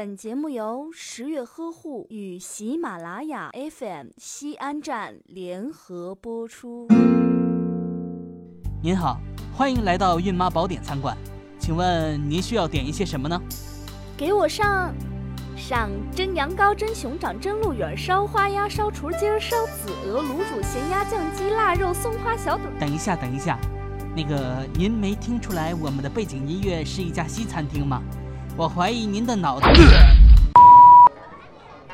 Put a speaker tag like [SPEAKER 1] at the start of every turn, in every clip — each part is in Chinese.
[SPEAKER 1] 本节目由十月呵护与喜马拉雅 FM 西安站联合播出。
[SPEAKER 2] 您好，欢迎来到孕妈宝典餐馆，请问您需要点一些什么呢？
[SPEAKER 1] 给我上上蒸羊羔、蒸熊掌、蒸鹿尾、烧花鸭、烧雏鸡、烧子鹅、卤煮咸鸭、酱鸡、腊肉、松花小肚。
[SPEAKER 2] 等一下，等一下，那个您没听出来我们的背景音乐是一家西餐厅吗？我怀疑您的脑袋。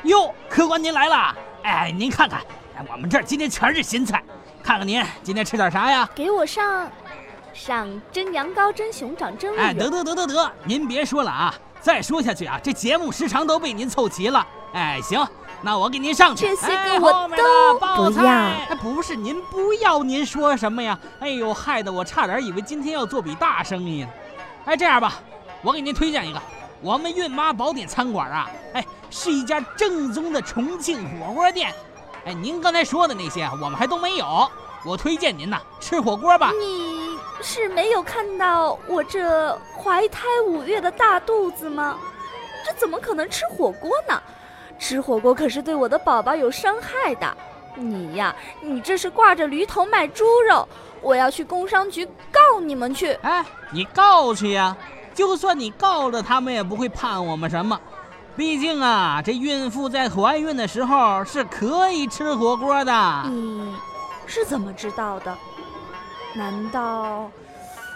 [SPEAKER 2] 哟，客官您来了！哎，您看看，哎，我们这儿今天全是新菜，看看您今天吃点啥呀？
[SPEAKER 1] 给我上上蒸羊羔、蒸熊掌、蒸鹿
[SPEAKER 2] 哎，得得得得得，您别说了啊！再说下去啊，这节目时长都被您凑齐了。哎，行，那我给您上去。
[SPEAKER 1] 这些我都不要
[SPEAKER 2] 哎，不是您不要，您说什么呀？哎呦，害得我差点以为今天要做笔大生意呢。哎，这样吧，我给您推荐一个，我们孕妈宝典餐馆啊，哎，是一家正宗的重庆火锅店。哎，您刚才说的那些啊，我们还都没有。我推荐您呐，吃火锅吧。
[SPEAKER 1] 你是没有看到我这怀胎五月的大肚子吗？这怎么可能吃火锅呢？吃火锅可是对我的宝宝有伤害的。你呀，你这是挂着驴头卖猪肉！我要去工商局告你们去。
[SPEAKER 2] 哎，你告去呀！就算你告了，他们也不会判我们什么。毕竟啊，这孕妇在怀孕的时候是可以吃火锅的。
[SPEAKER 1] 你是怎么知道的？难道，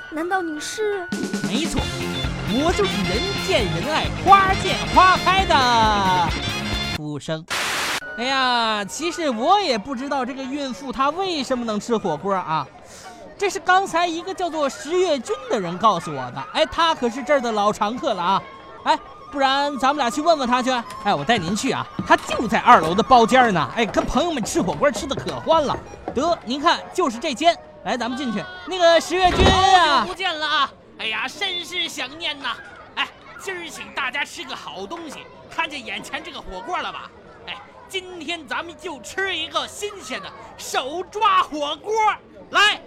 [SPEAKER 1] 难道你是？
[SPEAKER 2] 没错，我就是人见人爱、花见花开的服务生。哎呀，其实我也不知道这个孕妇她为什么能吃火锅啊。这是刚才一个叫做石月君的人告诉我的。哎，他可是这儿的老常客了啊。哎，不然咱们俩去问问他去。哎，我带您去啊，他就在二楼的包间呢。哎，跟朋友们吃火锅吃的可欢了。得，您看，就是这间。来，咱们进去。那个石月君啊
[SPEAKER 3] 好久，不见了啊！哎呀，甚是想念呐！哎，今儿请大家吃个好东西，看见眼前这个火锅了吧？哎，今天咱们就吃一个新鲜的手抓火锅。来，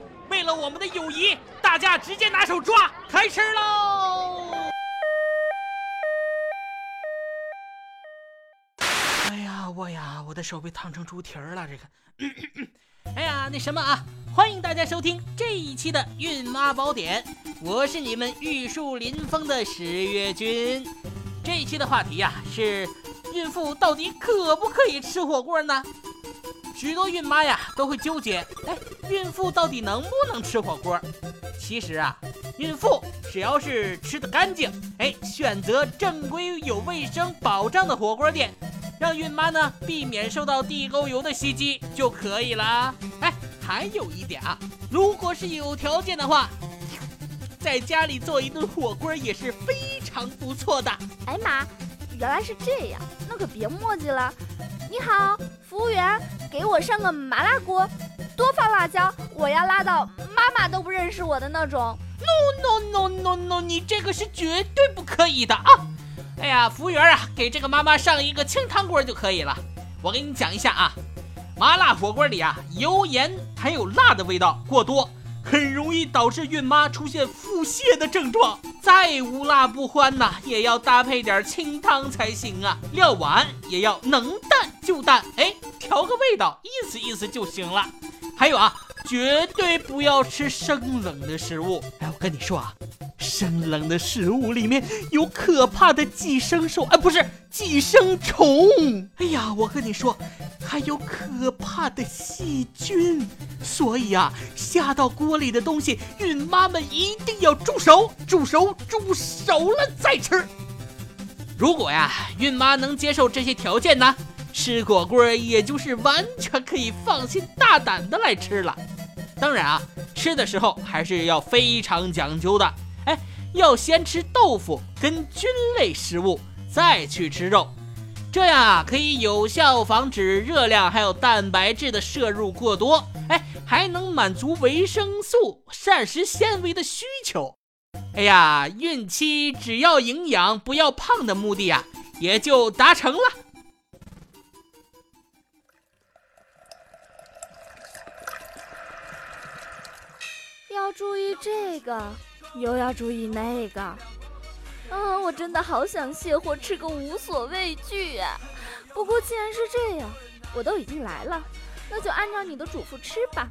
[SPEAKER 3] 了我们的友谊，大家直接拿手抓，开吃喽！
[SPEAKER 2] 哎呀，我呀，我的手被烫成猪蹄儿了，这个。哎呀，那什么啊，欢迎大家收听这一期的《孕妈宝典》，我是你们玉树临风的十月君。这一期的话题呀、是孕妇到底可不可以吃火锅呢？许多孕妈呀都会纠结，哎，孕妇到底能不能吃火锅？其实啊，孕妇只要是吃得干净，哎，选择正规有卫生保障的火锅店，让孕妈呢避免受到地沟油的袭击就可以了。哎，还有一点啊，如果是有条件的话，在家里做一顿火锅也是非常不错的。
[SPEAKER 1] 哎妈，原来是这样，那可别墨迹了。你好，服务员，给我上个麻辣锅，多放辣椒，我要辣到妈妈都不认识我的那种。
[SPEAKER 3] no no no no，no，你这个是绝对不可以的啊！哎呀，服务员啊，给这个妈妈上一个清汤锅就可以了。我给你讲一下啊，麻辣火锅里啊，油盐还有辣的味道过多，很容易导致孕妈出现腹泻的症状。再无辣不欢呐，也要搭配点清汤才行啊。料碗也要能淡就淡，哎，调个味道，意思意思就行了。还有啊，绝对不要吃生冷的食物。哎，我跟你说啊，生冷的食物里面有可怕的寄生兽，哎，不是寄生虫。哎呀，我跟你说，还有可怕的细菌。所以啊，下到锅里的东西，孕妈们一定要煮熟，煮熟，煮熟了再吃。如果呀，孕妈能接受这些条件呢，吃火锅也就是完全可以放心大胆的来吃了。当然啊，吃的时候还是要非常讲究的。哎，要先吃豆腐跟菌类食物，再去吃肉，这样啊可以有效防止热量还有蛋白质的摄入过多。哎，还能满足维生素、膳食纤维的需求。哎呀，孕期只要营养不要胖的目的呀、也就达成了。
[SPEAKER 1] 注意这个，又要注意那个。啊，我真的好想卸货吃个无所畏惧呀！不过既然是这样，我都已经来了，那就按照你的嘱咐吃吧。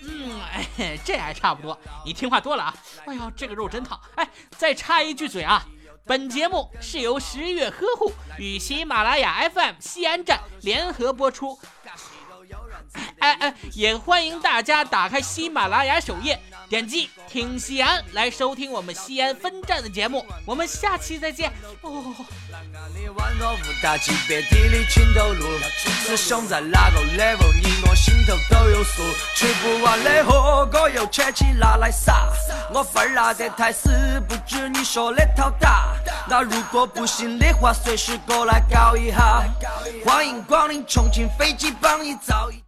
[SPEAKER 3] 嗯，哎，这还差不多。你听话多了啊！哎呦，这个肉真烫！哎，再插一句嘴啊，本节目是由十月呵护与喜马拉雅 FM 西安站联合播出。哎哎，也欢迎大家打开喜马拉雅首页，点击听西安来收听我们西安分站的节目。我们下期再见。哦。吃不完的火锅又圈起拿来撒，我份儿拿得太死，不止你说的套大。那如果不行的话，随时过来搞一下。欢迎光临重庆飞机帮你造一。